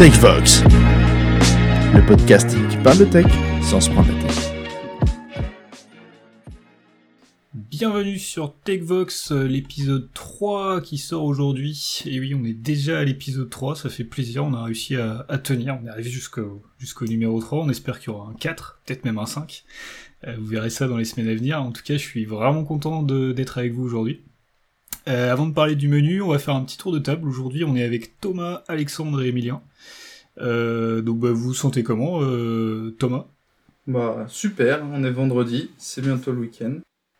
TechVox, le podcasting qui parle de tech sans se prendre la tête. Bienvenue sur TechVox, euh, l'épisode 3 qui sort aujourd'hui. Et oui, on est déjà à l'épisode 3, ça fait plaisir, on a réussi à, tenir, on est arrivé jusqu'au jusqu'au numéro 3, on espère qu'il y aura un 4, peut-être même un 5. Euh, vous verrez ça dans les semaines à venir. En tout cas, je suis vraiment content d'être avec vous aujourd'hui. Euh, avant de parler du menu, on va faire un petit tour de table. Aujourd'hui, on est avec Thomas, Alexandre et Emilien. donc, bah, vous vous sentez comment, Thomas? Bah, super, on est vendredi, c'est bientôt le week-end.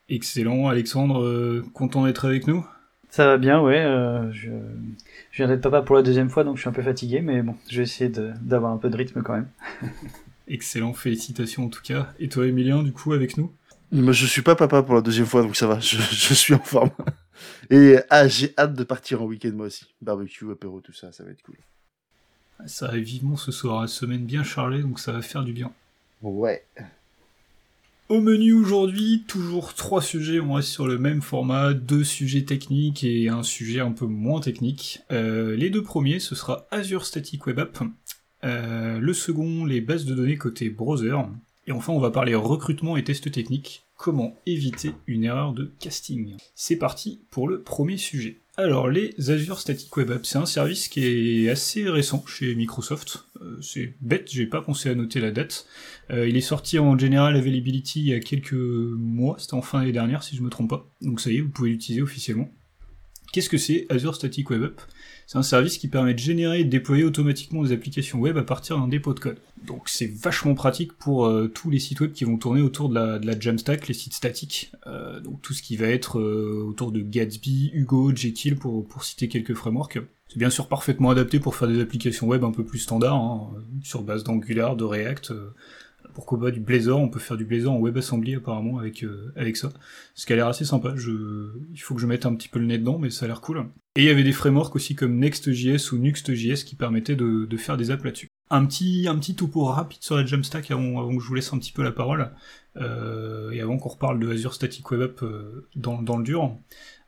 Excellent, Alexandre, euh, content d'être avec nous? Ça va bien, ouais. Euh, je, viens d'être papa pour la deuxième fois, donc je suis un peu fatigué, mais bon, je vais essayer d'avoir un peu de rythme quand même. Excellent, félicitations en tout cas. Et toi, Emilien, du coup, avec nous? Moi, je suis pas papa pour la deuxième fois, donc ça va, je, suis en forme. Et ah, j'ai hâte de partir en week-end moi aussi. Barbecue, apéro, tout ça, ça va être cool. Ça arrive vivement ce soir, une semaine bien chargée, donc ça va faire du bien. Ouais. Au menu aujourd'hui, toujours trois sujets, on reste sur le même format, deux sujets techniques et un sujet un peu moins technique. Euh, les deux premiers, ce sera Azure Static Web App. Euh, le second, les bases de données côté browser. Et enfin, on va parler recrutement et tests techniques. Comment éviter une erreur de casting? C'est parti pour le premier sujet. Alors, les Azure Static Web Apps, c'est un service qui est assez récent chez Microsoft. Euh, c'est bête, j'ai pas pensé à noter la date. Euh, il est sorti en General Availability il y a quelques mois, c'était en fin d'année dernière si je me trompe pas. Donc ça y est, vous pouvez l'utiliser officiellement. Qu'est-ce que c'est Azure Static Web App? C'est un service qui permet de générer et de déployer automatiquement des applications web à partir d'un dépôt de code. Donc c'est vachement pratique pour euh, tous les sites web qui vont tourner autour de la, Jamstack, les sites statiques. Euh, donc tout ce qui va être euh, autour de Gatsby, Hugo, Jekyll pour, pour citer quelques frameworks. C'est bien sûr parfaitement adapté pour faire des applications web un peu plus standards, hein, sur base d'Angular, de React pourquoi pas du Blazor, on peut faire du Blazor en WebAssembly apparemment avec, euh, avec ça. Ce qui a l'air assez sympa, je... il faut que je mette un petit peu le nez dedans, mais ça a l'air cool. Et il y avait des frameworks aussi comme Next.js ou Nuxt.js qui permettaient de, de, faire des apps là-dessus. Un petit, un petit topo rapide sur la Jamstack avant, avant que je vous laisse un petit peu la parole, euh, et avant qu'on reparle de Azure Static Web App euh, dans, dans, le dur.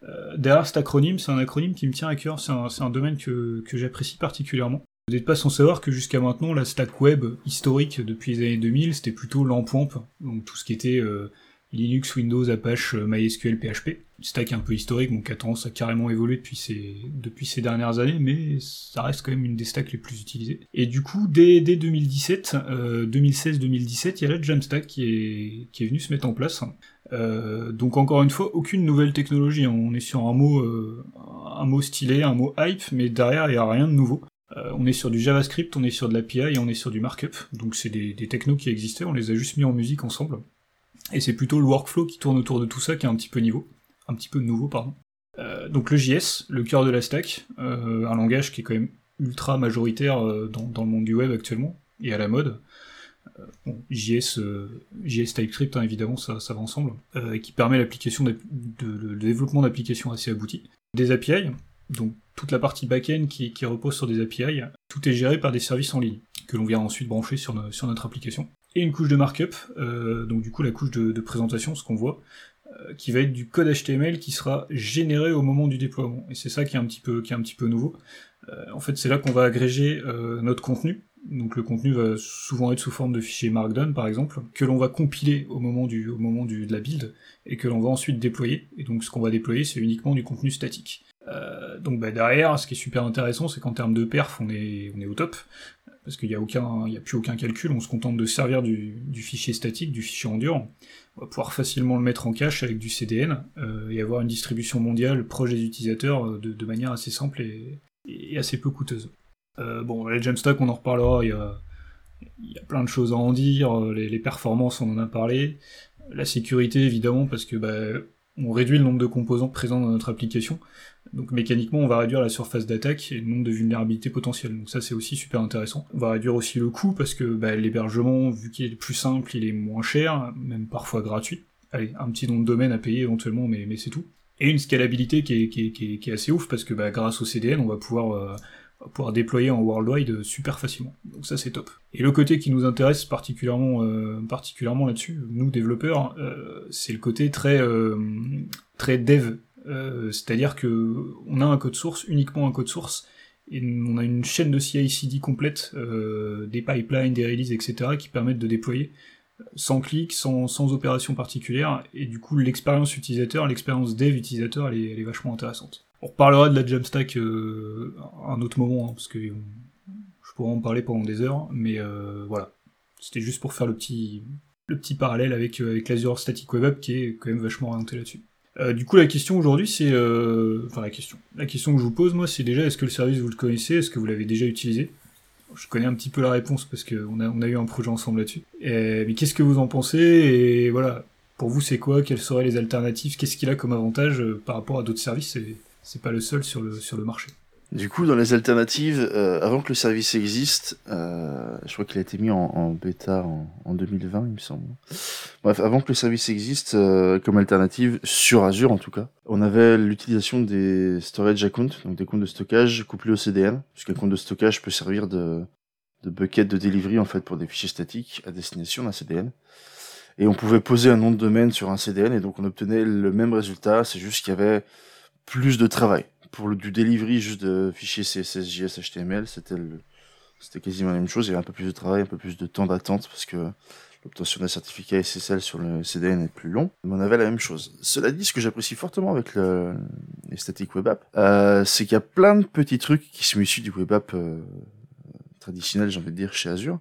Euh, derrière cet acronyme, c'est un acronyme qui me tient à cœur, c'est un, un, domaine que, que j'apprécie particulièrement. Vous n'êtes pas sans savoir que jusqu'à maintenant, la stack web historique depuis les années 2000, c'était plutôt l'empompe, donc tout ce qui était euh, Linux, Windows, Apache, euh, MySQL, PHP. Stack un peu historique, donc qui a tendance à carrément évoluer depuis ces, dernières années, mais ça reste quand même une des stacks les plus utilisées. Et du coup, dès, dès 2017, 2016-2017, il y a la Jamstack qui est, qui est venue se mettre en place. Euh, donc encore une fois, aucune nouvelle technologie. Hein. On est sur un mot, un mot stylé, un mot hype, mais derrière il n'y a rien de nouveau. Euh, on est sur du JavaScript, on est sur de l'API et on est sur du markup. Donc c'est des, technos qui existaient, on les a juste mis en musique ensemble. Et c'est plutôt le workflow qui tourne autour de tout ça qui est un petit peu niveau, un petit peu nouveau, pardon. Euh, donc le JS, le cœur de la stack, euh, un langage qui est quand même ultra majoritaire dans, le monde du web actuellement et à la mode. JS, JS TypeScript, hein, évidemment, ça, va ensemble, et qui permet l'application le développement d'applications assez abouties. Des API, donc toute la partie back-end qui, repose sur des API, tout est géré par des services en ligne, que l'on vient ensuite brancher sur, notre application. Et une couche de markup, euh, donc du coup la couche de, présentation, ce qu'on voit, euh, qui va être du code HTML qui sera généré au moment du déploiement. Et c'est ça qui est un petit peu, nouveau. Euh, en fait, c'est là qu'on va agréger notre contenu. Donc le contenu va souvent être sous forme de fichier Markdown par exemple, que l'on va compiler au moment, du, au moment de la build, et que l'on va ensuite déployer. Et donc ce qu'on va déployer, c'est uniquement du contenu statique. Euh, donc bah, derrière, ce qui est super intéressant, c'est qu'en termes de perf, on est, on est au top, parce qu'il n'y a, a plus aucun calcul, on se contente de servir du, du, fichier statique, du fichier en dur. On va pouvoir facilement le mettre en cache avec du CDN euh, et avoir une distribution mondiale proche des utilisateurs euh, de, de manière assez simple et, et assez peu coûteuse. Euh, bon, les Jamstack, on en reparlera, il y a, y a plein de choses à en dire, les, les, performances, on en a parlé, la sécurité évidemment, parce que bah, on réduit le nombre de composants présents dans notre application, donc mécaniquement, on va réduire la surface d'attaque et le nombre de vulnérabilités potentielles. Donc ça, c'est aussi super intéressant. On va réduire aussi le coût parce que bah, l'hébergement, vu qu'il est plus simple, il est moins cher, même parfois gratuit. Allez, un petit nom de domaine à payer éventuellement, mais, c'est tout. Et une scalabilité qui est, assez ouf parce que bah, grâce au CDN, on va pouvoir euh, pouvoir déployer en worldwide super facilement. Donc ça c'est top. Et le côté qui nous intéresse particulièrement, euh, particulièrement là-dessus, nous développeurs, euh, c'est le côté très très dev euh, c'est-à-dire que on a un code source, uniquement un code source, Et on a une chaîne de CI/CD complète, euh, des pipelines, des releases, etc., qui permettent de déployer sans clic, sans, sans opération particulière, et du coup l'expérience utilisateur, l'expérience dev utilisateur, elle est vachement intéressante. On reparlera de la Jamstack euh, à un autre moment, hein, parce que je pourrais en parler pendant des heures, mais euh, voilà. C'était juste pour faire le petit, le petit parallèle avec, euh, avec l'Azure Static Web App qui est quand même vachement orienté là-dessus. Euh, du coup, la question aujourd'hui, c'est... euh, Enfin, la question. La question que je vous pose, moi, c'est déjà, est-ce que le service, vous le connaissez? Est-ce que vous l'avez déjà utilisé? Je connais un petit peu la réponse parce qu'on a, on a eu un projet ensemble là-dessus. Mais qu'est-ce que vous en pensez? Et voilà, pour vous, c'est quoi? Quelles seraient les alternatives? Qu'est-ce qu'il a comme avantage euh, par rapport à d'autres services? C'est- C'est pas le seul sur le, sur le marché. Du coup, dans les alternatives, euh, avant que le service existe, euh, je crois qu'il a été mis en, bêta en, en 2020, il me semble. Bref, avant que le service existe, euh, comme alternative, sur Azure en tout cas, on avait l'utilisation des storage accounts, donc des comptes de stockage couplés au CDN, puisqu'un compte de stockage peut servir de, de bucket de delivery en fait pour des fichiers statiques à destination d'un CDN. Et on pouvait poser un nom de domaine sur un CDN et donc on obtenait le même résultat, c'est juste qu'il y avait plus de travail pour le, du delivery juste de fichiers CSS, JS, HTML, c'était quasiment la même chose. Il y avait un peu plus de travail, un peu plus de temps d'attente parce que l'obtention d'un certificat SSL sur le CDN est plus long. Mais on avait la même chose. Cela dit, ce que j'apprécie fortement avec le, les static web app, euh, c'est qu'il y a plein de petits trucs qui sont issus du web app euh, traditionnel, j'ai envie de dire, chez Azure,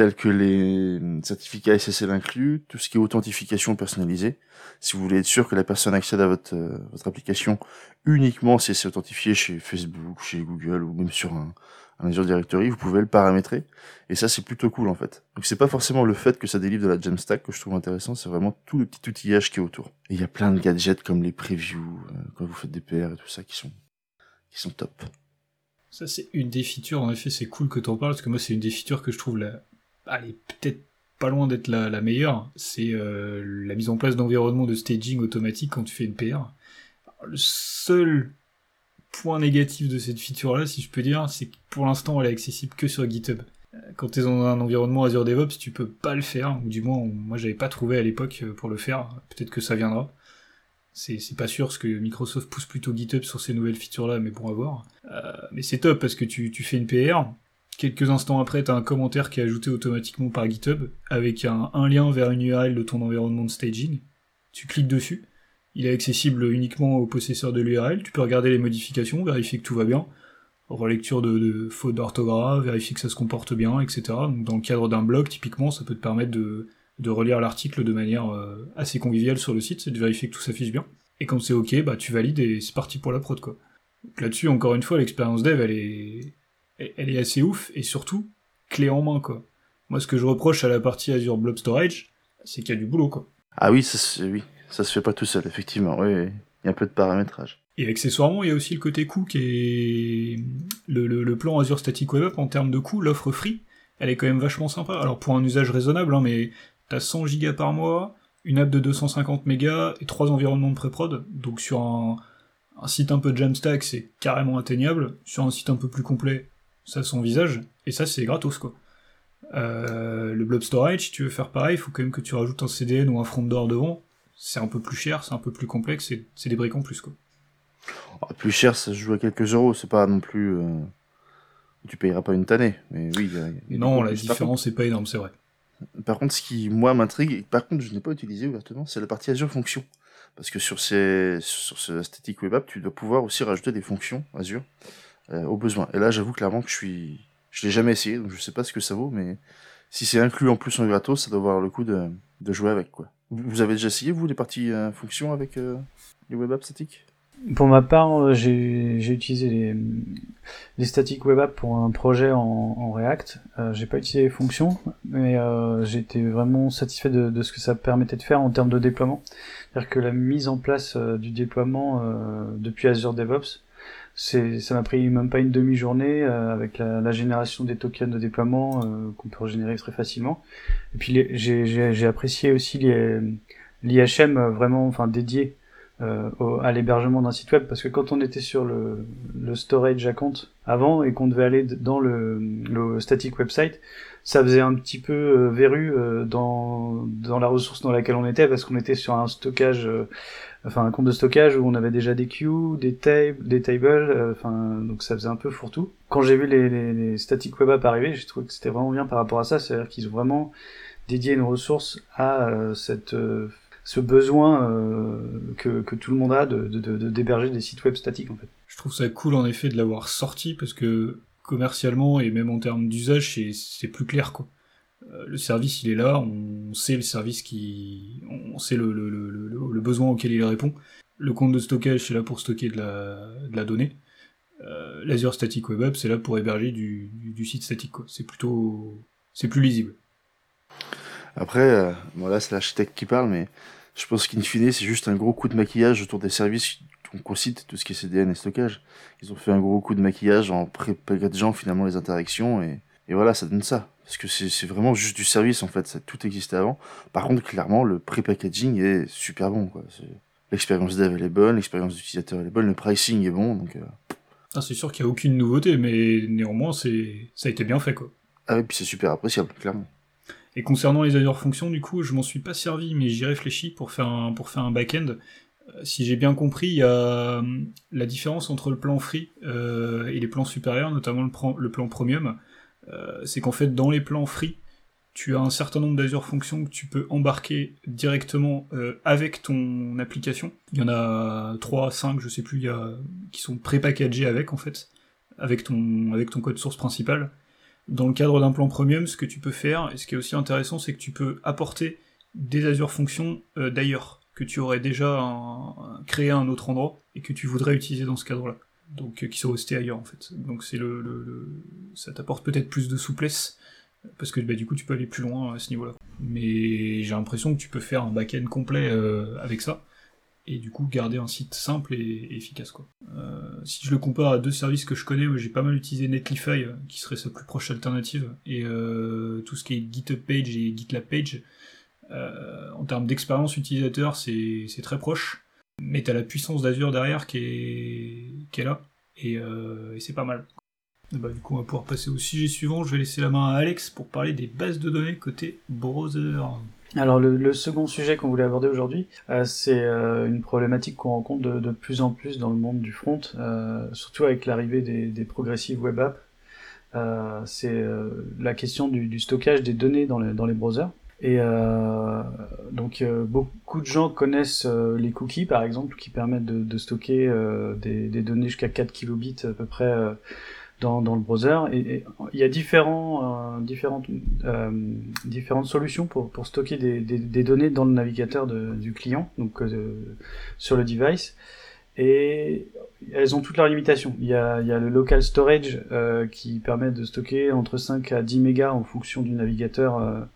tels que les certificats SSL inclus, tout ce qui est authentification personnalisée. Si vous voulez être sûr que la personne accède à votre, euh, application uniquement si c'est authentifié chez Facebook, chez Google ou même sur un, Azure Directory, vous pouvez le paramétrer. Et ça, c'est plutôt cool en fait. Donc c'est pas forcément le fait que ça délivre de la Jamstack que je trouve intéressant, c'est vraiment tout le petit outillage qui est autour. Et il y a plein de gadgets comme les previews, euh, quand vous faites des PR et tout ça qui sont, qui sont top. Ça, c'est une des features, en effet, c'est cool que t'en parles, parce que moi, c'est une des features que je trouve la... Est peut-être pas loin d'être la, meilleure, c'est euh, la mise en place d'environnement de staging automatique quand tu fais une PR. Le seul point négatif de cette feature-là, si je peux dire, c'est que pour l'instant, elle est accessible que sur GitHub. Euh, Quand tu es dans un environnement Azure DevOps, tu peux pas le faire, ou du moins, moi, j'avais pas trouvé à l'époque euh, pour le faire. Peut-être que ça viendra. C'est pas sûr, parce que Microsoft pousse plutôt GitHub sur ces nouvelles features-là, mais bon, à voir. Mais c'est top, parce que tu fais une PR, quelques instants après, tu as un commentaire qui est ajouté automatiquement par GitHub, avec un, lien vers une URL de ton environnement de staging. Tu cliques dessus, il est accessible uniquement au possesseur de l'URL, tu peux regarder les modifications, vérifier que tout va bien, relecture de, de fautes d'orthographe, vérifier que ça se comporte bien, etc. Donc dans le cadre d'un blog, typiquement, ça peut te permettre de, relire l'article de manière euh, assez conviviale sur le site, c'est de vérifier que tout s'affiche bien. Et quand c'est ok, bah tu valides et c'est parti pour la prod quoi. Là-dessus, encore une fois, l'expérience dev, elle est, elle- est assez ouf et surtout clé en main quoi. Moi, ce que je reproche à la partie Azure Blob Storage, c'est qu'il y a du boulot quoi. Ah oui, ça, se- oui, ça se fait pas tout seul, effectivement. Oui, oui. il y a un peu de paramétrage. Et accessoirement, il y a aussi le côté coût qui est le, le, le plan Azure Static Web App en termes de coût, l'offre free, elle est quand même vachement sympa. Alors pour un usage raisonnable, hein, mais t'as 100 gigas par mois, une app de 250 mégas et trois environnements de pré-prod. Donc sur un, un site un peu Jamstack, c'est carrément atteignable. Sur un site un peu plus complet, ça s'envisage. Et ça, c'est gratos quoi. Euh, le blob storage, si tu veux faire pareil, il faut quand même que tu rajoutes un CDN ou un front door devant. C'est un peu plus cher, c'est un peu plus complexe, c'est- c'est des briques en plus quoi. Ah, plus cher, ça se joue à quelques euros, c'est pas non plus. euh, Tu payeras pas une tannée, mais oui. il y a- il y a des Non, la différence est pas énorme, c'est vrai. Par contre, ce qui, moi, m'intrigue, et par contre, je n'ai pas utilisé ouvertement, c'est la partie Azure Fonction. Parce que sur, ces, sur ce Static Web App, tu dois pouvoir aussi rajouter des fonctions Azure euh, au besoin. Et là, j'avoue clairement que je suis. Je l'ai jamais essayé, donc je sais pas ce que ça vaut, mais si c'est inclus en plus en gratos, ça doit avoir le coup de, jouer avec, quoi. Vous avez déjà essayé, vous, les parties euh, fonctions avec euh, les web apps statiques? Pour ma part, euh, j'ai utilisé les, static web apps pour un projet en, en React. Euh, j'ai pas utilisé les fonctions, mais j'étais vraiment satisfait de, ce que ça permettait de faire en termes de déploiement. C'est-à-dire que la mise en place du déploiement depuis Azure DevOps, c'est ça m'a pris même pas une demi-journée euh, avec la, la génération des tokens de déploiement euh, qu'on peut régénérer très facilement. Et puis j'ai apprécié aussi l'IHM euh, vraiment enfin dédié euh, au- à l'hébergement d'un site web parce que quand on était sur le, le storage account avant et qu'on devait aller dans le, le static website, ça faisait un petit peu euh, verru euh, dans, dans la ressource dans laquelle on était parce qu'on était sur un stockage euh, enfin un compte de stockage où on avait déjà des queues, des tables, des tables, enfin donc ça faisait un peu fourre-tout. Quand j'ai vu les, les, les static web apps arriver, j'ai trouvé que c'était vraiment bien par rapport à ça, c'est-à-dire qu'ils ont vraiment dédié une ressource à cette ce besoin que, que tout le monde a de, de, de, déberger des sites web statiques en fait. Je trouve ça cool en effet de l'avoir sorti parce que commercialement et même en termes d'usage, c'est plus clair quoi. Euh, le service il est là, on sait le service qui, on sait le, besoin auquel il répond. Le compte de stockage c'est là pour stocker de la, donnée. Euh, L'Azure Static Web App c'est là pour héberger du, site statique. C'est plutôt, c'est plus lisible. Après, euh, bon là c'est l'architecte qui parle, mais je pense qu'in fine c'est juste un gros coup de maquillage autour des services qu'on cite, tout ce qui est CDN et stockage. Ils ont fait un gros coup de maquillage en pré-packageant finalement les interactions et voilà, ça donne ça. Parce que c'est vraiment juste du service en fait, ça tout existait avant. Par contre, clairement, le pré-packaging est super bon. L'expérience dev elle est bonne, l'expérience d'utilisateur elle est bonne, le pricing est bon. Donc, euh. ah, c'est sûr qu'il n'y a aucune nouveauté, mais néanmoins, ça a été bien fait. quoi. Ah oui, puis c'est super appréciable, clairement. Et concernant les Azure Functions, du coup, je m'en suis pas servi, mais j'y réfléchis pour faire un, pour faire un back-end. Euh, si j'ai bien compris, il y a hum, la différence entre le plan free euh, et les plans supérieurs, notamment le, le plan premium. Euh, c'est qu'en fait, dans les plans free, tu as un certain nombre d'Azure Functions que tu peux embarquer directement avec ton application. Il y en a 3, 5, je sais plus, il y a, qui sont pré-packagés avec, en fait, avec ton, code source principal. Dans le cadre d'un plan premium, ce que tu peux faire, et ce qui est aussi intéressant, c'est que tu peux apporter des Azure Functions d'ailleurs que tu aurais déjà créé à un autre endroit et que tu voudrais utiliser dans ce cadre-là. Donc, euh, qui sont hostés ailleurs, en fait. Donc, c'est le, ça t'apporte peut-être plus de souplesse, parce que bah, du coup, tu peux aller plus loin à ce niveau-là. Mais j'ai l'impression que tu peux faire un back-end complet euh, avec ça, et du coup, garder un site simple et, efficace, quoi. Euh, si je le compare à deux services que je connais, j'ai pas mal utilisé Netlify, qui serait sa plus proche alternative, et tout ce qui est GitHub Page et GitLab Page, euh, en termes d'expérience utilisateur, c'est très proche, mais tu as la puissance d'Azure derrière qui est, qui est là, et, euh, c'est pas mal. Bah, du coup, on va pouvoir passer au sujet suivant. Je vais laisser la main à Alex pour parler des bases de données côté browser. Alors le, second sujet qu'on voulait aborder aujourd'hui, euh, c'est euh, une problématique qu'on rencontre de, plus en plus dans le monde du front, surtout avec l'arrivée des, des progressives web apps. c'est la question du, du, stockage des données dans les, dans les browsers. Et euh, donc euh, beaucoup de gens connaissent euh, les cookies par exemple qui permettent de, de stocker euh, des, des, données jusqu'à 4 kilobits à peu près dans, dans, le browser. Et, il y a différents, différentes, différentes solutions pour, pour stocker des, des, des, données dans le navigateur de, du client, donc sur le device. Et elles ont toutes leurs limitations. Il y a, il y a le local storage qui permet de stocker entre 5 à 10 mégas en fonction du navigateur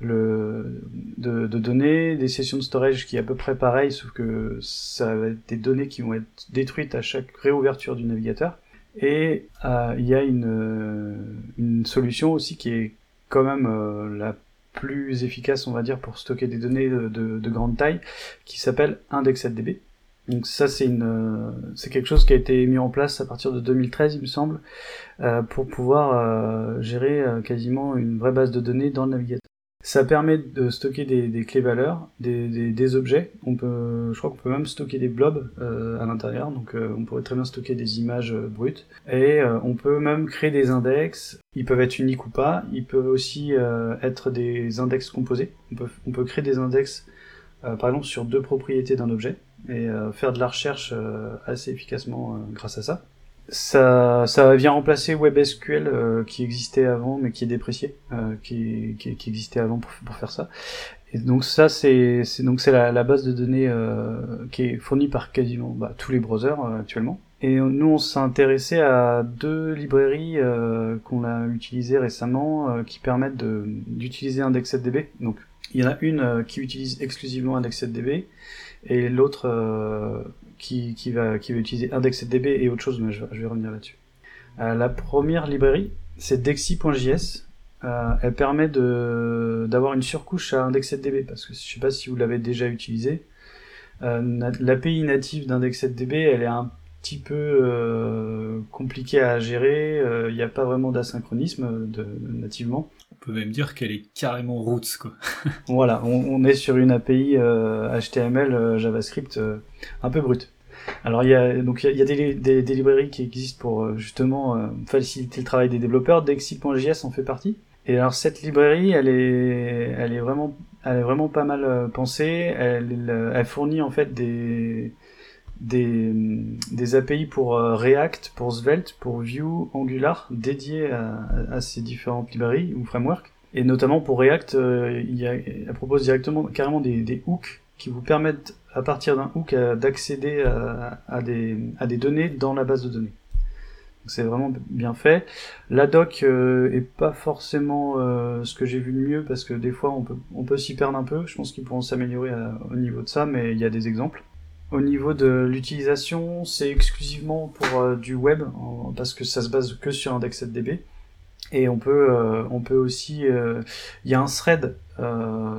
le, de, de, données, des sessions de storage qui est à peu près pareil, sauf que ça va être des données qui vont être détruites à chaque réouverture du navigateur. Et euh, il y a une, euh, une solution aussi qui est quand même euh, la plus efficace, on va dire, pour stocker des données de, de, grande taille, qui s'appelle IndexedDB. Donc ça, c'est une, euh, c'est quelque chose qui a été mis en place à partir de 2013, il me semble, euh, pour pouvoir gérer quasiment une vraie base de données dans le navigateur. Ça permet de stocker des, clés valeurs, des, objets. On peut, je crois qu'on peut même stocker des blobs euh, à l'intérieur, donc euh, on pourrait très bien stocker des images euh, brutes. Et on peut même créer des index. Ils peuvent être uniques ou pas. Ils peuvent aussi être des index composés. On peut créer des index, par exemple, sur deux propriétés d'un objet et faire de la recherche assez efficacement grâce à ça ça, ça vient remplacer WebSQL euh, qui existait avant mais qui est déprécié, euh, qui, qui, qui, existait avant pour, pour faire ça. Et donc ça c'est donc c'est la, la, base de données euh, qui est fournie par quasiment bah, tous les browsers euh, actuellement. Et nous on s'est intéressé à deux librairies euh, qu'on a utilisées récemment qui permettent d'utiliser IndexedDB. Donc il y en a une qui utilise exclusivement IndexedDB et l'autre qui, qui, va, qui va utiliser IndexedDB et autre chose, mais je, vais revenir là-dessus. Euh, la première librairie, c'est Dexy.js. Euh, elle permet d'avoir une surcouche à IndexedDB, parce que je sais pas si vous l'avez déjà utilisé. Euh, L'API native d'IndexedDB, elle est un petit peu euh, compliquée à gérer. Il n'y a pas vraiment d'asynchronisme de, nativement peut même dire qu'elle est carrément roots, quoi. voilà, on, est sur une API HTML, JavaScript un peu brute. Alors il y a donc il y a, des, librairies qui existent pour justement faciliter le travail des développeurs. Dexy.js en fait partie. Et alors cette librairie, elle est, elle est vraiment, elle est vraiment pas mal euh, pensée. Elle, elle fournit en fait des, des, des API pour euh, React, pour Svelte, pour Vue, Angular, dédiés à, ces différentes librairies ou frameworks. Et notamment pour React, euh, il elle propose directement, carrément des, hooks qui vous permettent à partir d'un hook d'accéder à, des, données dans la base de données c'est vraiment bien fait. La doc euh, est pas forcément euh, ce que j'ai vu de mieux parce que des fois on peut, on peut s'y perdre un peu. Je pense qu'ils pourront s'améliorer euh, au niveau de ça, mais il y a des exemples. Au niveau de l'utilisation, c'est exclusivement pour du web parce que ça se base que sur IndexedDB. Et on peut, on peut aussi, il y a un thread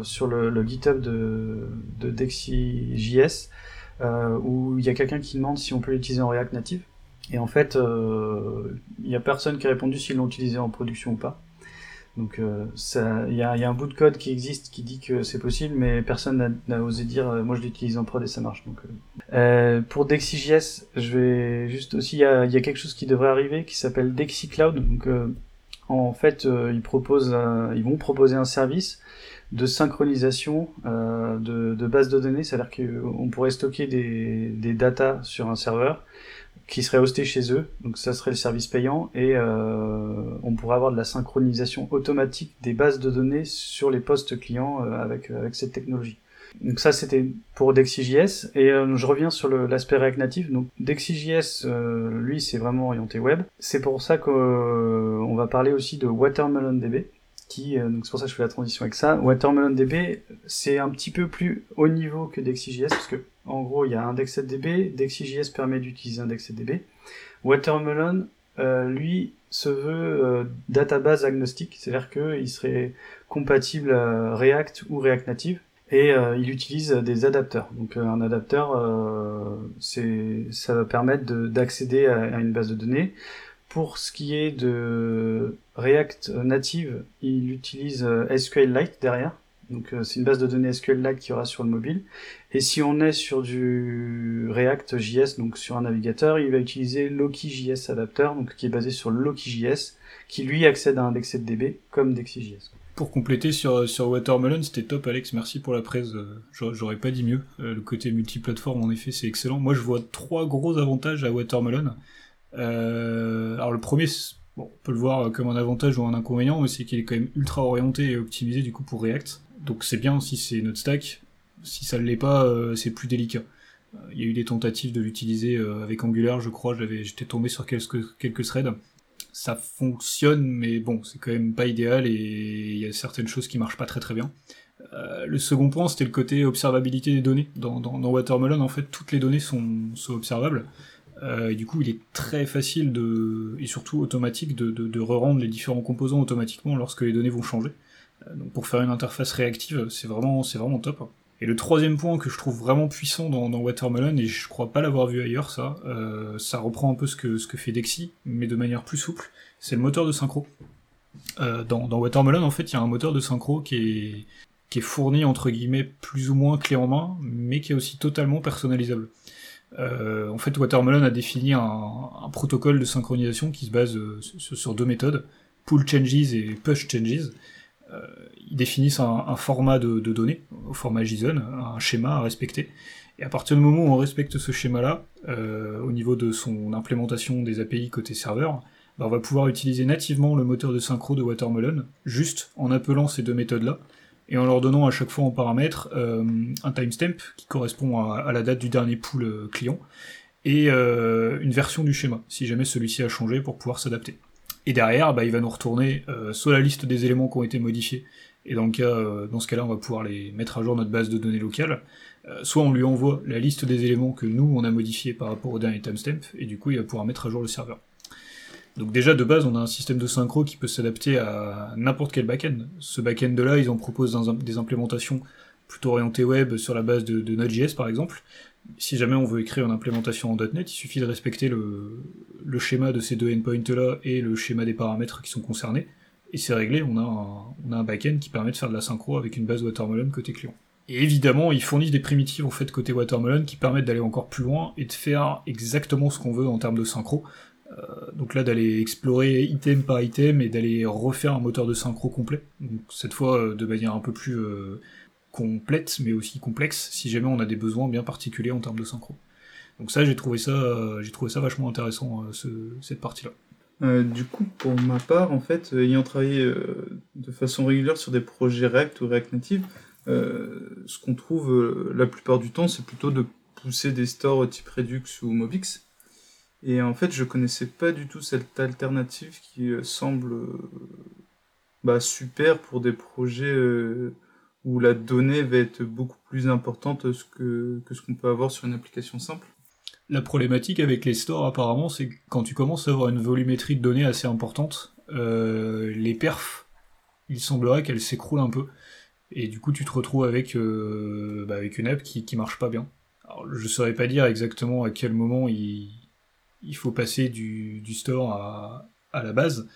sur le, le, GitHub de, de DexyJS où il y a quelqu'un qui demande si on peut l'utiliser en React Native. Et en fait, il euh, n'y a personne qui a répondu s'ils l'ont utilisé en production ou pas. Donc euh, il y, a, y, a, un bout de code qui existe qui dit que c'est possible, mais personne n'a osé dire euh, moi je l'utilise en prod et ça marche. Donc euh, pour DexiJS, je vais juste aussi il y a, y a, quelque chose qui devrait arriver qui s'appelle DexiCloud. Donc en fait ils proposent ils vont proposer un service de synchronisation de, de bases de données, c'est-à-dire qu'on pourrait stocker des, des datas sur un serveur qui serait hosté chez eux, donc ça serait le service payant, et euh, on pourrait avoir de la synchronisation automatique des bases de données sur les postes clients euh, avec, avec cette technologie. Donc ça c'était pour DexiJS, et euh, je reviens sur l'aspect React Native. Donc DexiJS, lui c'est vraiment orienté web. C'est pour ça qu'on va parler aussi de WatermelonDB, qui, donc c'est pour ça que je fais la transition avec ça. WatermelonDB, c'est un petit peu plus haut niveau que DexiJS, parce que en gros, il y a IndexedDB, DexiJS permet d'utiliser IndexedDB. Watermelon, euh, lui, se veut euh, database agnostique, c'est-à-dire qu'il serait compatible React ou React Native, et euh, il utilise des adapteurs. Donc un adapteur, c'est, ça va permettre d'accéder à, à, une base de données. Pour ce qui est de React Native, il utilise SQLite derrière, donc euh, c'est une base de données SQLite qui aura sur le mobile. Et si on est sur du React JS, donc sur un navigateur, il va utiliser Loki.js Adapter, donc qui est basé sur Loki.js, qui lui accède à DB comme DexyJS. Pour compléter sur, sur Watermelon, c'était top Alex, merci pour la presse, euh, j'aurais pas dit mieux. Euh, le côté multiplateforme en effet c'est excellent. Moi je vois trois gros avantages à Watermelon. alors le premier, bon, on peut le voir comme un avantage ou un inconvénient, mais c'est qu'il est quand même ultra orienté et optimisé du coup pour React donc c'est bien si c'est notre stack. Si ça ne l'est pas, euh, c'est plus délicat. Euh, il y a eu des tentatives de l'utiliser euh, avec Angular, je crois, j'étais tombé sur quelques, quelques threads. Ça fonctionne, mais bon, c'est quand même pas idéal et il y a certaines choses qui marchent pas très très bien. le second point, c'était le côté observabilité des données. Dans, dans, Watermelon, en fait, toutes les données sont, sont observables. et du coup, il est très facile de, et surtout automatique de, de, de re-rendre les différents composants automatiquement lorsque les données vont changer. Euh, donc pour faire une interface réactive, c'est vraiment, c'est vraiment top. Et le troisième point que je trouve vraiment puissant dans, Watermelon, et je crois pas l'avoir vu ailleurs ça, euh, ça reprend un peu ce que, ce que fait Dexy, mais de manière plus souple, c'est le moteur de synchro. Euh, dans, dans, Watermelon, en fait, il y a un moteur de synchro qui est, qui est fourni, entre guillemets, plus ou moins clé en main, mais qui est aussi totalement personnalisable. en fait, Watermelon a défini un, un, protocole de synchronisation qui se base sur, sur deux méthodes, pull changes et push changes. Euh, ils définissent un, format de, données, au format JSON, un schéma à respecter. Et à partir du moment où on respecte ce schéma-là, euh, au niveau de son implémentation des API côté serveur, bah, on va pouvoir utiliser nativement le moteur de synchro de Watermelon, juste en appelant ces deux méthodes-là, et en leur donnant à chaque fois en paramètre euh, un timestamp qui correspond à, la date du dernier pool client, et une version du schéma, si jamais celui-ci a changé pour pouvoir s'adapter. Et derrière, bah, il va nous retourner euh, soit la liste des éléments qui ont été modifiés, et dans, le cas, euh, dans ce cas-là, on va pouvoir les mettre à jour notre base de données locale, euh, soit on lui envoie la liste des éléments que nous, on a modifiés par rapport au dernier timestamp, et du coup, il va pouvoir mettre à jour le serveur. Donc déjà, de base, on a un système de synchro qui peut s'adapter à n'importe quel backend. Ce backend-là, ils en proposent des implémentations plutôt orientées web sur la base de, de Node.js, par exemple, si jamais on veut écrire une implémentation en .NET, il suffit de respecter le, schéma de ces deux endpoints là et le schéma des paramètres qui sont concernés. et c'est réglé, on a un, on a un back-end qui permet de faire de la synchro avec une base Watermelon côté client. Et évidemment, ils fournissent des primitives en fait côté Watermelon qui permettent d'aller encore plus loin et de faire exactement ce qu'on veut en termes de synchro. Euh, donc là, d'aller explorer item par item et d'aller refaire un moteur de synchro complet. Donc cette fois euh, de manière un peu plus euh, complète, mais aussi complexe, si jamais on a des besoins bien particuliers en termes de synchro. Donc ça, j'ai trouvé ça, j'ai trouvé ça vachement intéressant ce, cette partie-là. Euh, du coup, pour ma part, en fait, euh, ayant travaillé euh, de façon régulière sur des projets React ou React Native, ce qu'on trouve la plupart du temps, c'est plutôt de pousser des stores type Redux ou Mobix. Et en fait, je connaissais pas du tout cette alternative qui semble bah, super pour des projets où la donnée va être beaucoup plus importante que, ce qu'on peut avoir sur une application simple. La problématique avec les stores, apparemment, c'est que quand tu commences à avoir une volumétrie de données assez importante, euh, les perfs, il semblerait qu'elles s'écroulent un peu. Et du coup, tu te retrouves avec, euh, bah, une app qui, marche pas bien. Alors, je saurais pas dire exactement à quel moment il, faut passer du, store à, la base,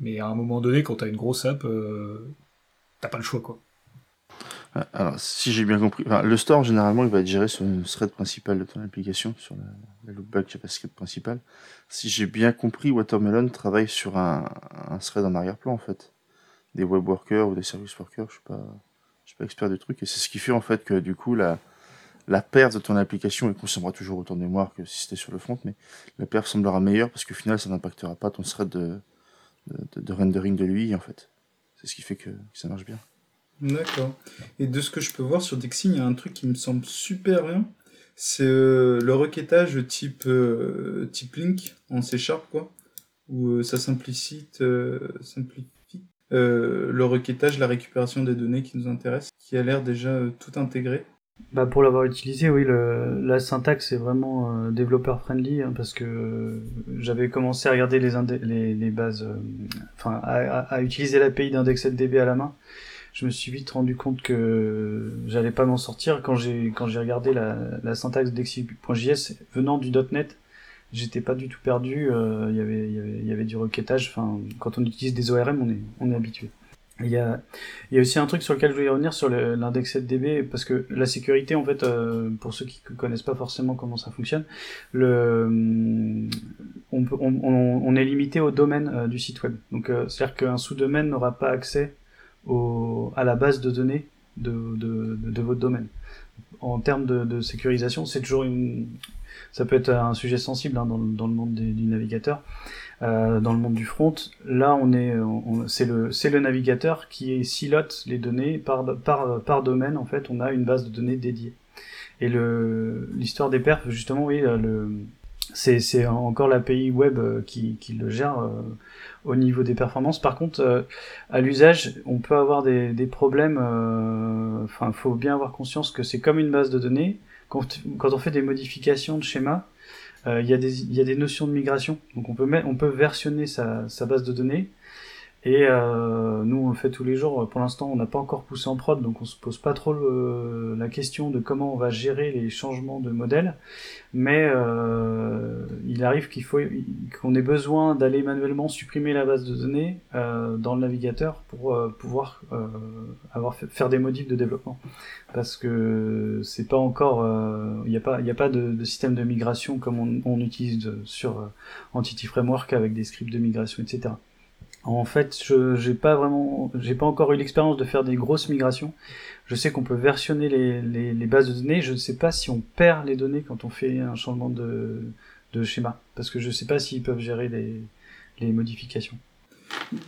mais à un moment donné, quand t'as une grosse app, euh, t'as pas le choix, quoi. Alors, si j'ai bien compris, enfin, le store, généralement, il va être géré sur une thread principale de ton application, sur la, la loopback JavaScript principale. Si j'ai bien compris, Watermelon travaille sur un, thread en arrière-plan, en fait. Des web workers ou des service workers, je suis pas, suis pas expert du truc, et c'est ce qui fait, en fait, que, du coup, la, la perte de ton application, elle consommera toujours autant de mémoire que si c'était sur le front, mais la perte semblera meilleure parce qu'au final, ça n'impactera pas ton thread de, de, de, rendering de l'UI, en fait. C'est ce qui fait que ça marche bien. D'accord. Et de ce que je peux voir sur Dexy, il y a un truc qui me semble super bien. C'est euh, le requêtage type, euh, type Link en C Sharp, quoi. Où euh, ça simplifie, le requêtage, la récupération des données qui nous intéressent, qui a l'air déjà tout intégré. Bah pour l'avoir utilisé, oui, la syntaxe est vraiment développeur friendly hein, parce que j'avais commencé à regarder les, bases, enfin à, à utiliser l'API d'IndexedDB à la main je me suis vite rendu compte que j'allais pas m'en sortir. Quand j'ai quand j'ai regardé la, la syntaxe d'exi.js venant du .NET j'étais pas du tout perdu euh, il y avait il y avait y avait du requêtage. Enfin quand on utilise des ORM on est on est habitué. Il y a il y a aussi un truc sur lequel je voulais revenir sur l'index DB parce que la sécurité en fait euh, pour ceux qui connaissent pas forcément comment ça fonctionne le on, peut, on, on, est limité au domaine euh, du site web. Donc euh, c'est à dire qu'un sous-domaine n'aura pas accès au, à la base de données de, de, de, votre domaine. En termes de, de sécurisation, c'est toujours une, ça peut être un sujet sensible hein, dans, dans, le monde des, du navigateur. Euh, dans le monde du front, là on est, c'est le, c'est le navigateur qui silote les données par, par, par domaine. En fait, on a une base de données dédiée. Et l'histoire des perfs, justement, oui, le, c'est, encore l'API web qui, qui le gère. Euh, au niveau des performances. Par contre, euh, à l'usage, on peut avoir des, problèmes. Euh, enfin, il faut bien avoir conscience que c'est comme une base de données. Quand, on fait des modifications de schéma, euh, il y, a des, notions de migration. Donc on peut, versionner sa base de données et euh, nous, on le fait tous les jours. Pour l'instant, on n'a pas encore poussé en prod, donc on se pose pas trop le, la question de comment on va gérer les changements de modèle. Mais euh, il arrive qu'il faut qu'on ait besoin d'aller manuellement supprimer la base de données euh, dans le navigateur pour euh, pouvoir euh, avoir faire des modifs de développement, parce que c'est pas encore, il n'y a pas, il a pas de, de, système de migration comme on, on utilise sur Entity Framework avec des scripts de migration, etc. En fait, je j'ai pas vraiment, j'ai pas encore eu l'expérience de faire des grosses migrations. Je sais qu'on peut versionner les, les, les, bases de données. Je ne sais pas si on perd les données quand on fait un changement de, de schéma, parce que je sais pas s'ils peuvent gérer les, les modifications.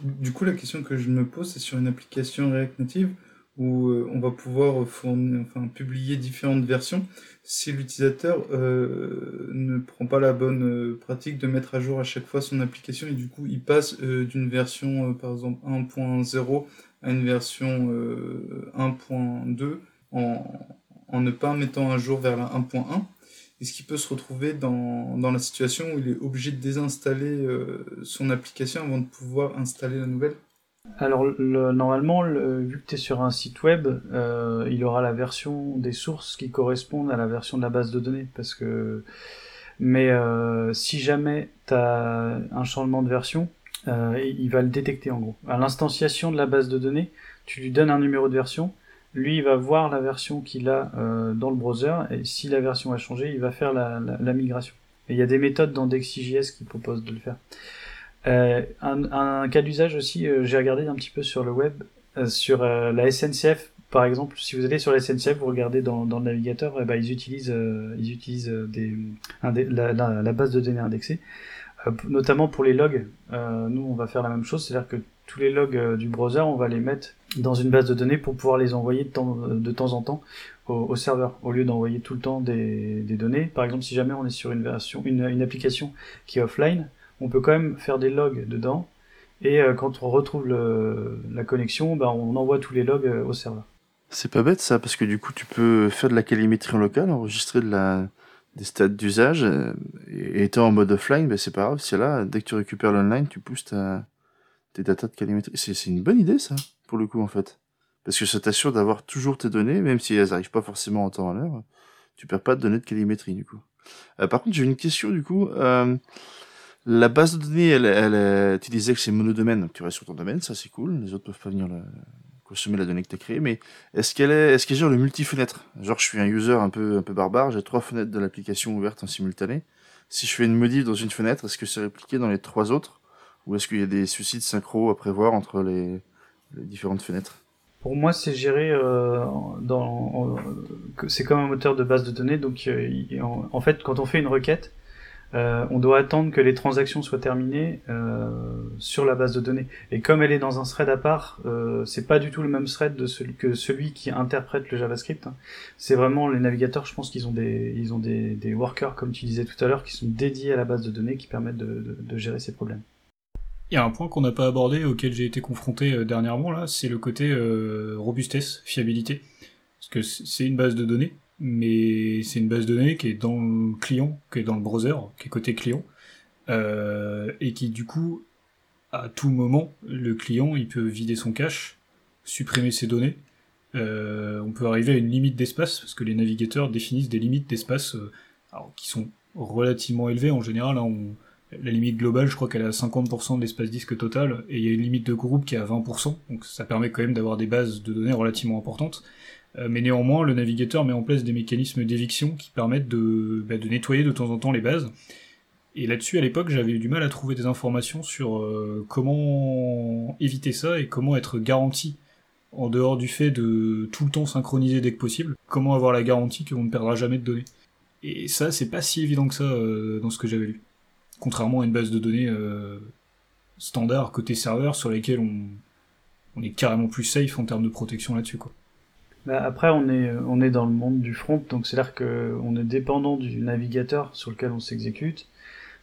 Du coup, la question que je me pose, c'est sur une application React Native où euh, on va pouvoir enfin, publier différentes versions si l'utilisateur euh, ne prend pas la bonne euh, pratique de mettre à jour à chaque fois son application et du coup il passe d'une version par exemple 1.0 à une version 1.2 en, en ne pas mettant à jour vers la 1.1 est-ce qu'il peut se retrouver dans, dans la situation où il est obligé de désinstaller son application avant de pouvoir installer la nouvelle alors le, normalement, le, vu que tu es sur un site web, euh, il aura la version des sources qui correspondent à la version de la base de données. Parce que, mais euh, si jamais tu as un changement de version, euh, il va le détecter en gros. À l'instanciation de la base de données, tu lui donnes un numéro de version, lui il va voir la version qu'il a euh, dans le browser, et si la version a changé, il va faire la, la, migration. Et il y a des méthodes dans DexIJS qui proposent de le faire. Euh, un, un, cas d'usage aussi, euh, j'ai regardé un petit peu sur le web, euh, sur la SNCF par exemple, si vous allez sur la SNCF, vous regardez dans, dans le navigateur, eh ben, ils utilisent, ils utilisent des, la, la, la, base de données indexée. Euh, notamment pour les logs. Euh, nous, on va faire la même chose, c'est-à-dire que tous les logs euh, du browser, on va les mettre dans une base de données pour pouvoir les envoyer de temps, de temps en temps au, serveur, au lieu d'envoyer tout le temps des, des, données. Par exemple, si jamais on est sur une version, une, une, application qui est offline, on peut quand même faire des logs dedans, et quand on retrouve la connexion, ben, on envoie tous les logs au serveur. C'est pas bête ça, parce que du coup, tu peux faire de la calimétrie en local, enregistrer des stades d'usage, euh, et étant en mode offline, ben c'est pas grave, c'est là, dès que tu récupères l'online, tu pousses tes datas de calimétrie. C'est une bonne idée, ça, pour le coup, en fait. Parce que ça t'assure d'avoir toujours tes données, même si elles arrivent pas forcément en temps à l'heure, tu perds pas de données de calimétrie, du coup. Euh, par contre, j'ai une question, du coup. Euh, la base de données, elle, elle, tu disais que c'est monodomaine, donc tu restes sur ton domaine, ça c'est cool, les autres peuvent pas venir le, consommer la donnée que tu as créée, mais est-ce qu'elle est, est-ce qu'elle gère le multi-fenêtre? Genre, je suis un user un peu, un peu barbare, j'ai trois fenêtres de l'application ouvertes en simultané. Si je fais une modif dans une fenêtre, est-ce que c'est répliqué dans les trois autres? Ou est-ce qu'il y a des soucis de synchro à prévoir entre les, les différentes fenêtres? Pour moi, c'est géré euh, dans, c'est comme un moteur de base de données, donc euh, en fait, quand on fait une requête, euh, on doit attendre que les transactions soient terminées euh, sur la base de données. Et comme elle est dans un thread à part, euh, c'est pas du tout le même thread de celui, que celui qui interprète le JavaScript. Hein. C'est vraiment les navigateurs, je pense qu'ils ont des ils ont des, workers, comme tu disais tout à l'heure, qui sont dédiés à la base de données, qui permettent de, de, gérer ces problèmes. Il y a un point qu'on n'a pas abordé, auquel j'ai été confronté euh, dernièrement là, c'est le côté robustesse, fiabilité, parce que c'est une base de données mais c'est une base de données qui est dans le client, qui est dans le browser, qui est côté client, euh, et qui du coup, à tout moment, le client, il peut vider son cache, supprimer ses données. Euh, on peut arriver à une limite d'espace, parce que les navigateurs définissent des limites d'espace euh, qui sont relativement élevées en général. Hein, la limite globale, je crois qu'elle est à 50% de l'espace disque total, et il y a une limite de groupe qui est à 20%, donc ça permet quand même d'avoir des bases de données relativement importantes. Euh, mais néanmoins, le navigateur met en place des mécanismes d'éviction qui permettent de, bah, de, nettoyer de temps en temps les bases. Et là-dessus, à l'époque, j'avais eu du mal à trouver des informations sur euh, comment éviter ça et comment être garanti, en dehors du fait de tout le temps synchroniser dès que possible, comment avoir la garantie qu'on ne perdra jamais de données. Et ça, c'est pas si évident que ça euh, dans ce que j'avais lu. Contrairement à une base de données standard côté serveur sur lesquelles on, on est carrément plus safe en termes de protection là-dessus, quoi. Bah, après, on est, on est dans le monde du front, donc c'est à dire qu'on est dépendant du navigateur sur lequel on s'exécute,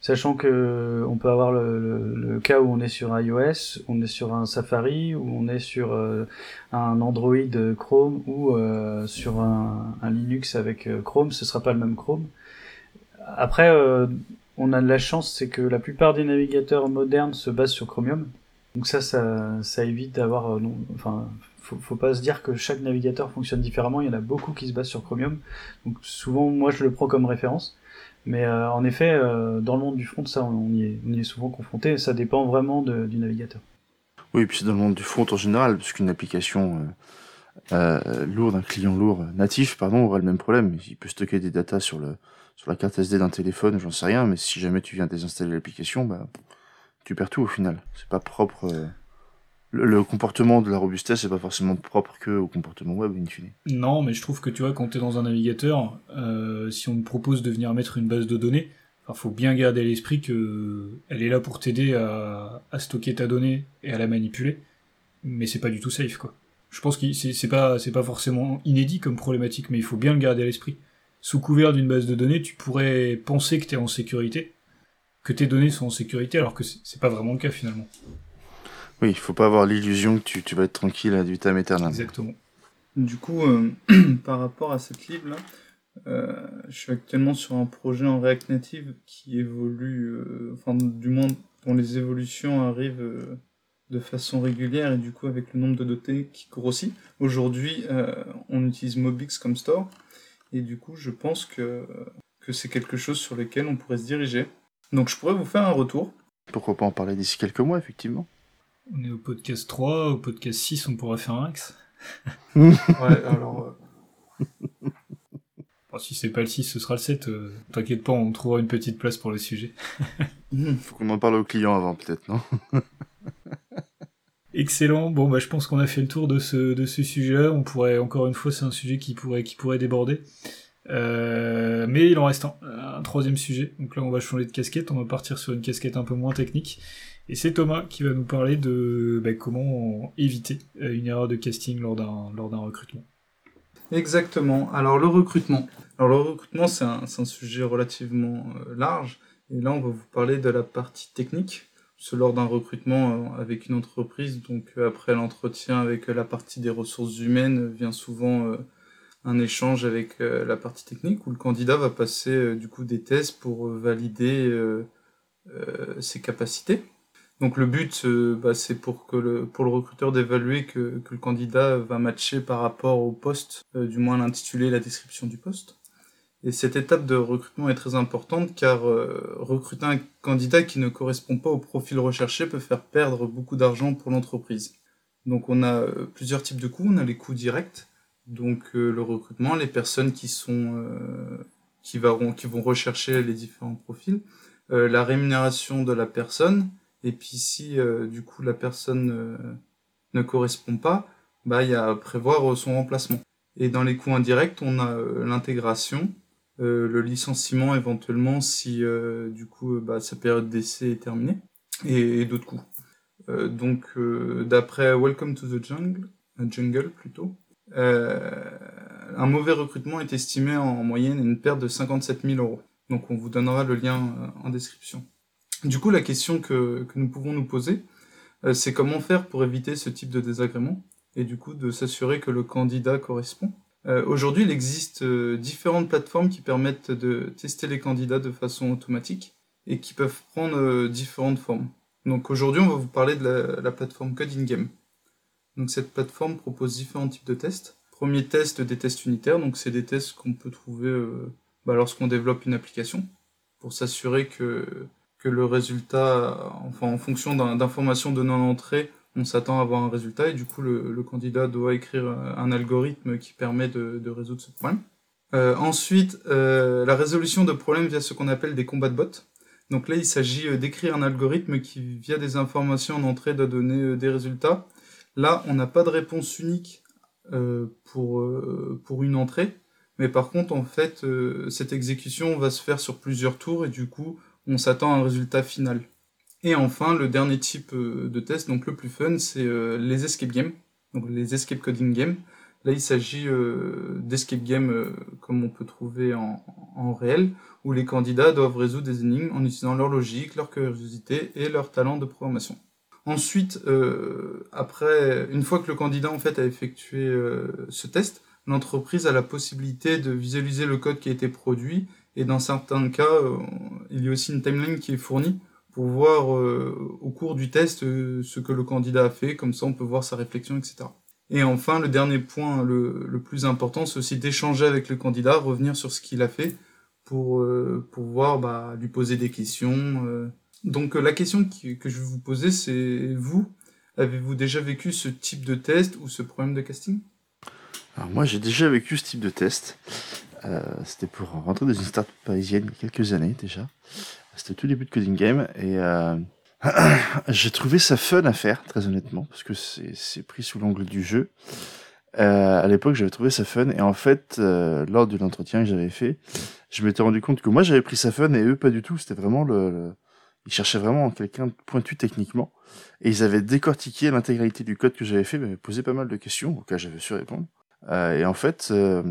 sachant que on peut avoir le, cas où on est sur iOS, on est sur un Safari, ou on est sur euh, un Android Chrome, ou euh, sur un, Linux avec euh, Chrome, ce sera pas le même Chrome. Après, on a de la chance, c'est que la plupart des navigateurs modernes se basent sur Chromium, donc ça, ça, évite d'avoir, enfin, faut, faut pas se dire que chaque navigateur fonctionne différemment. Il y en a beaucoup qui se basent sur Chromium. Donc souvent, moi, je le prends comme référence. Mais euh, en effet, euh, dans le monde du front, ça, on y est, souvent confronté. Ça dépend vraiment du navigateur. Oui, et puis c'est dans le monde du front en général, parce qu'une application euh, euh, lourde, un client lourd natif, pardon, aura le même problème. Il peut stocker des datas sur sur la carte SD d'un téléphone, j'en sais rien, mais si jamais tu viens désinstaller l'application, bah tu perds tout au final. C'est pas propre le, comportement de la robustesse n'est pas forcément propre que au comportement web in fine. Non, mais je trouve que tu vois, quand tu es dans un navigateur, euh, si on te propose de venir mettre une base de données, il faut bien garder à l'esprit que elle est là pour t'aider à, stocker ta donnée et à la manipuler, mais c'est pas du tout safe quoi. Je pense que c'est pas c'est pas forcément inédit comme problématique, mais il faut bien le garder à l'esprit. Sous couvert d'une base de données, tu pourrais penser que tu es en sécurité, que tes données sont en sécurité, alors que c'est pas vraiment le cas finalement. Oui, il faut pas avoir l'illusion que tu, tu, vas être tranquille à du tam éternel. Exactement. Du coup, euh, par rapport à cette lib là, euh, je suis actuellement sur un projet en React Native qui évolue, euh, enfin du moins dont les évolutions arrivent euh, de façon régulière et du coup avec le nombre de dotés qui grossit. Aujourd'hui, euh, on utilise Mobix comme store et du coup, je pense que que c'est quelque chose sur lequel on pourrait se diriger. Donc, je pourrais vous faire un retour Pourquoi pas en parler d'ici quelques mois, effectivement. On est au podcast 3, au podcast 6, on pourra faire un axe. ouais, alors. Euh, si c'est pas le 6, ce sera le 7. Euh, t'inquiète pas, on trouvera une petite place pour le sujet. Faut qu'on en parle aux clients avant, peut-être, non Excellent. Bon, bah, je pense qu'on a fait le tour de ce, de ce sujet-là. On pourrait, encore une fois, c'est un sujet qui pourrait, qui pourrait déborder. Euh, mais il en reste un, troisième sujet. Donc là, on va changer de casquette. On va partir sur une casquette un peu moins technique. Et c'est Thomas qui va nous parler de bah, comment éviter euh, une erreur de casting lors d'un, lors d'un recrutement. Exactement. Alors le recrutement. Alors le recrutement, c'est un, c'est sujet relativement euh, large. Et là, on va vous parler de la partie technique lors d'un recrutement avec une entreprise, donc après l'entretien avec la partie des ressources humaines, vient souvent un échange avec la partie technique où le candidat va passer du coup des tests pour valider ses capacités. Donc le but, bah, c'est pour que le pour le recruteur d'évaluer que, que le candidat va matcher par rapport au poste, du moins l'intitulé, la description du poste. Et cette étape de recrutement est très importante car euh, recruter un candidat qui ne correspond pas au profil recherché peut faire perdre beaucoup d'argent pour l'entreprise. Donc on a euh, plusieurs types de coûts. On a les coûts directs, donc euh, le recrutement, les personnes qui sont vont qui vont rechercher les différents profils, la rémunération de la personne, et puis si du coup la personne ne correspond pas, bah il y a à prévoir son remplacement. Et dans les coûts indirects, on a l'intégration, euh, le licenciement éventuellement si euh, du coup euh, bah, sa période d'essai est terminée et, d'autres coups. donc d'après Welcome to the Jungle, Jungle plutôt, un mauvais recrutement est estimé en moyenne à une perte de 57 000 euros. Donc on vous donnera le lien en description. Du coup, la question que, nous pouvons nous poser, c'est comment faire pour éviter ce type de désagrément et du coup de s'assurer que le candidat correspond. Euh, aujourd'hui, il existe euh, différentes plateformes qui permettent de tester les candidats de façon automatique et qui peuvent prendre euh, différentes formes. Donc aujourd'hui, on va vous parler de la, plateforme Coding Game. Donc cette plateforme propose différents types de tests. Premier test, des tests unitaires. Donc c'est des tests qu'on peut trouver bah, lorsqu'on développe une application pour s'assurer que, le résultat, en fonction d'informations données en entrée, on s'attend à avoir un résultat et du coup le, candidat doit écrire un algorithme qui permet de, résoudre ce problème. Euh, ensuite, euh, la résolution de problèmes via ce qu'on appelle des combats de bots. Donc là, il s'agit euh, d'écrire un algorithme qui, via des informations en entrée, doit donner des résultats. Là, on n'a pas de réponse unique pour, pour une entrée, mais par contre, en fait, cette exécution va se faire sur plusieurs tours et du coup, on s'attend à un résultat final. Et enfin, le dernier type euh, de test, donc le plus fun, c'est euh, les escape games, donc les escape coding games. Là, il s'agit euh, d'escape games comme on peut trouver en, réel, où les candidats doivent résoudre des énigmes en utilisant leur logique, leur curiosité et leur talent de programmation. Ensuite, après, une fois que le candidat en fait a effectué ce test, l'entreprise a la possibilité de visualiser le code qui a été produit et dans certains cas, il y a aussi une timeline qui est fournie pour voir euh, au cours du test euh, ce que le candidat a fait, comme ça on peut voir sa réflexion, etc. Et enfin, le dernier point le, plus important, c'est aussi d'échanger avec le candidat, revenir sur ce qu'il a fait pour euh, pouvoir bah, lui poser des questions. Donc la question que je vais vous poser, c'est vous, avez-vous déjà vécu ce type de test ou ce problème de casting? Alors moi j'ai déjà vécu ce type de test. C'était pour rentrer dans une start parisienne il y a quelques années déjà. C'était tout début de Coding Game et euh, j'ai trouvé ça fun à faire, très honnêtement, parce que c'est pris sous l'angle du jeu. Euh, à l'époque, j'avais trouvé ça fun et en fait, euh, lors de l'entretien que j'avais fait, je m'étais rendu compte que moi j'avais pris ça fun et eux pas du tout. C'était vraiment le, ils cherchaient vraiment quelqu'un de pointu techniquement et ils avaient décortiqué l'intégralité du code que j'avais fait, mais posé pas mal de questions auxquelles j'avais su répondre. Euh, et en fait, euh,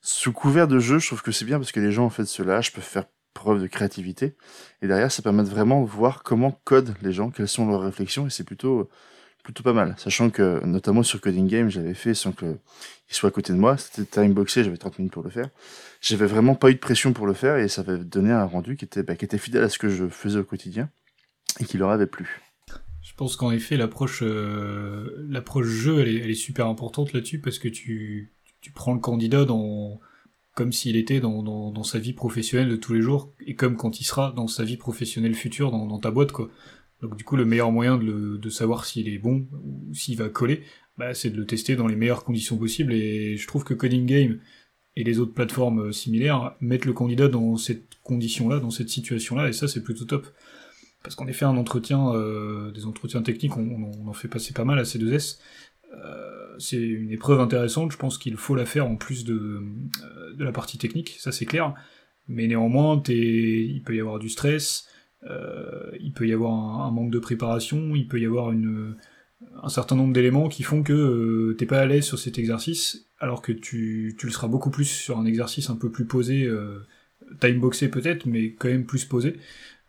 sous couvert de jeu, je trouve que c'est bien parce que les gens en fait se lâchent, peuvent faire preuve de créativité. Et derrière, ça permet de vraiment voir comment codent les gens, quelles sont leurs réflexions, et c'est plutôt, plutôt pas mal. Sachant que, notamment sur Coding Game, j'avais fait sans qu'il soit à côté de moi. C'était timeboxé, j'avais 30 minutes pour le faire. J'avais vraiment pas eu de pression pour le faire, et ça avait donné un rendu qui était, bah, qui était fidèle à ce que je faisais au quotidien, et qui leur avait plu. Je pense qu'en effet, l'approche, euh, l'approche jeu, elle est, super importante là-dessus, parce que tu, tu prends le candidat dans comme s'il était dans, dans, dans, sa vie professionnelle de tous les jours, et comme quand il sera dans sa vie professionnelle future dans, dans ta boîte, quoi. Donc du coup, le meilleur moyen de, le, de savoir s'il est bon ou s'il va coller, bah, c'est de le tester dans les meilleures conditions possibles, et je trouve que Coding Game et les autres plateformes euh, similaires mettent le candidat dans cette condition-là, dans cette situation-là, et ça c'est plutôt top. Parce qu'en effet, un entretien, euh, des entretiens techniques, on, on, en fait passer pas mal à C2S. Euh, c'est une épreuve intéressante, je pense qu'il faut la faire en plus de, euh, de la partie technique, ça c'est clair. Mais néanmoins, il peut y avoir du stress, il peut y avoir un, manque de préparation, il peut y avoir une, un certain nombre d'éléments qui font que euh, t'es pas à l'aise sur cet exercice, alors que tu, le seras beaucoup plus sur un exercice un peu plus posé, euh, timeboxé peut-être, mais quand même plus posé.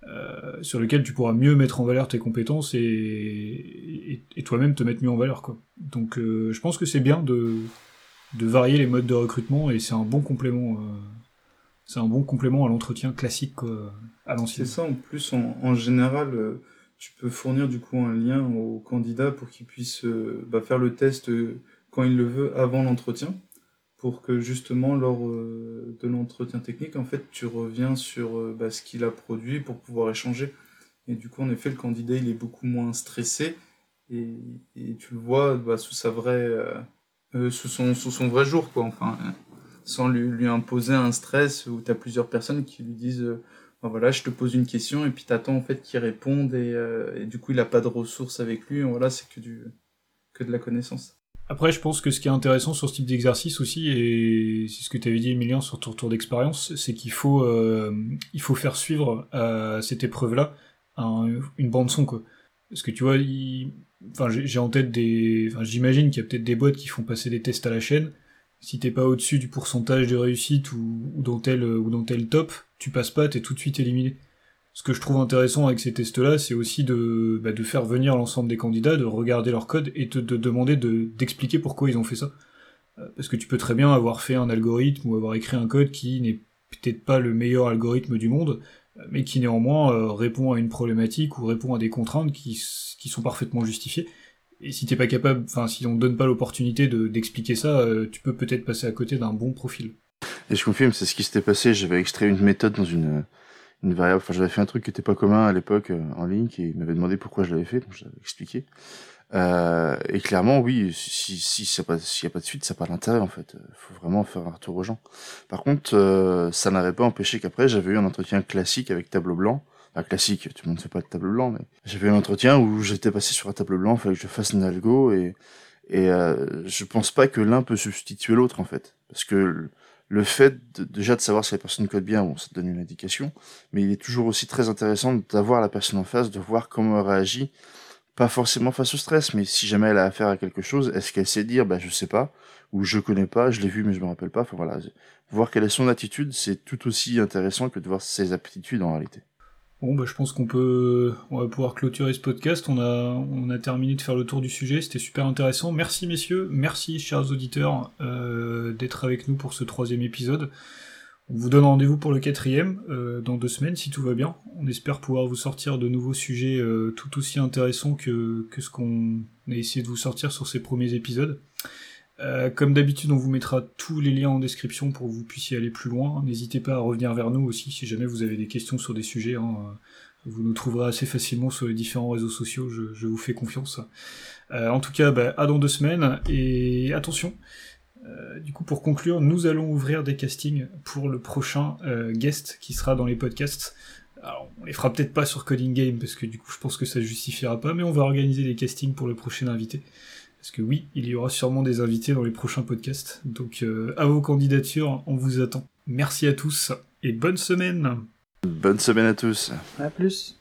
Euh, sur lequel tu pourras mieux mettre en valeur tes compétences et, toi-même te mettre mieux en valeur. Quoi. Donc euh, je pense que c'est bien de, de varier les modes de recrutement et c'est un bon complément. Euh, c'est un bon complément à l'entretien classique à l'ancienne. C'est ça en plus en, général. Euh, tu peux fournir du coup un lien au candidat pour qu'il puisse bah, faire le test quand il le veut avant l'entretien pour que justement lors euh, de l'entretien technique, en fait, tu reviens sur euh, bah, ce qu'il a produit pour pouvoir échanger. Et du coup, en effet, le candidat, il est beaucoup moins stressé et, tu le vois bah, sous sa vraie, euh, sous son, sous son vrai jour, quoi. Enfin, sans lui, lui imposer un stress où tu as plusieurs personnes qui lui disent, bah, voilà, je te pose une question et puis t'attends en fait qu'il réponde et, et, du coup, il a pas de ressources avec lui. Voilà, c'est que du, que de la connaissance. Après, je pense que ce qui est intéressant sur ce type d'exercice aussi, et c'est ce que tu avais dit, Emilien, sur ton retour d'expérience, c'est qu'il faut, euh, il faut faire suivre à cette épreuve-là un, une bande-son, quoi. Parce que tu vois, il... enfin, j'ai en tête des. Enfin, j'imagine qu'il y a peut-être des boîtes qui font passer des tests à la chaîne. Si t'es pas au-dessus du pourcentage de réussite ou, dans tel, ou dans tel top, tu passes pas, t'es tout de suite éliminé ce que je trouve intéressant avec ces tests-là, c'est aussi de, bah, faire venir l'ensemble des candidats, de regarder leur code et de, de demander d'expliquer de, pourquoi ils ont fait ça. Parce que tu peux très bien avoir fait un algorithme ou avoir écrit un code qui n'est peut-être pas le meilleur algorithme du monde, mais qui néanmoins euh, répond à une problématique ou répond à des contraintes qui sont parfaitement justifiées. Et si t'es pas capable, enfin si on te donne pas l'opportunité d'expliquer ça, euh, tu peux peut-être passer à côté d'un bon profil. Et je confirme, c'est ce qui s'était passé. J'avais extrait une méthode dans une une variable. Enfin, j'avais fait un truc qui était pas commun à l'époque euh, en ligne, qui m'avait demandé pourquoi je l'avais fait, donc je l'avais expliqué. Euh, et clairement, oui, si si s'il n'y a pas de suite, ça n'a pas d'intérêt en fait. Il faut vraiment faire un retour aux gens. Par contre, ça n'avait pas empêché qu'après, j'avais eu un entretien classique avec tableau blanc. Enfin, classique, tout le monde ne fait pas de tableau blanc, mais j'avais un entretien où j'étais passé sur un tableau blanc, il fallait que je fasse une algo et et euh, je pense pas que l'un peut substituer l'autre en fait, parce que le fait de, déjà de savoir si la personne code bien, bon, ça te donne une indication, mais il est toujours aussi très intéressant d'avoir la personne en face, de voir comment elle réagit, pas forcément face au stress, mais si jamais elle a affaire à quelque chose, est-ce qu'elle sait dire, bah je sais pas, ou je connais pas, je l'ai vu mais je me rappelle pas, enfin voilà, voir quelle est son attitude, c'est tout aussi intéressant que de voir ses aptitudes en réalité. Bon, bah, je pense qu'on peut, on va pouvoir clôturer ce podcast. On a, on a terminé de faire le tour du sujet. C'était super intéressant. Merci messieurs, merci chers auditeurs euh, d'être avec nous pour ce troisième épisode. On vous donne rendez-vous pour le quatrième euh, dans deux semaines si tout va bien. On espère pouvoir vous sortir de nouveaux sujets euh, tout aussi intéressants que, que ce qu'on a essayé de vous sortir sur ces premiers épisodes. Euh, comme d'habitude, on vous mettra tous les liens en description pour que vous puissiez aller plus loin. N'hésitez pas à revenir vers nous aussi si jamais vous avez des questions sur des sujets. Hein. Vous nous trouverez assez facilement sur les différents réseaux sociaux, je, vous fais confiance. Euh, en tout cas, bah, à dans deux semaines, et attention, euh, du coup pour conclure, nous allons ouvrir des castings pour le prochain guest qui sera dans les podcasts. Alors, on les fera peut-être pas sur Coding Game, parce que du coup je pense que ça justifiera pas, mais on va organiser des castings pour le prochain invité. Parce que oui, il y aura sûrement des invités dans les prochains podcasts. Donc euh, à vos candidatures, on vous attend. Merci à tous et bonne semaine Bonne semaine à tous. À plus